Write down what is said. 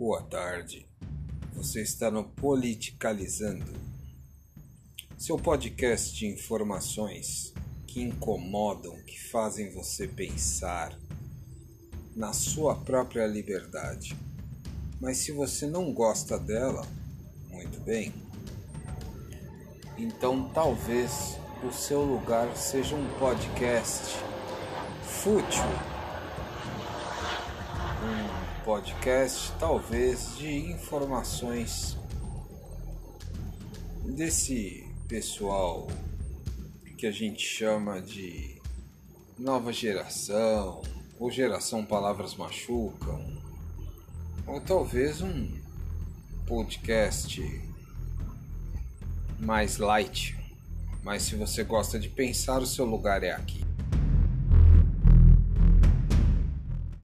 Boa tarde. Você está no Politicalizando, seu podcast de informações que incomodam, que fazem você pensar na sua própria liberdade. Mas se você não gosta dela, muito bem. Então talvez o seu lugar seja um podcast fútil podcast, talvez, de informações desse pessoal que a gente chama de nova geração, ou geração palavras machucam, ou talvez um podcast mais light. Mas se você gosta de pensar, o seu lugar é aqui.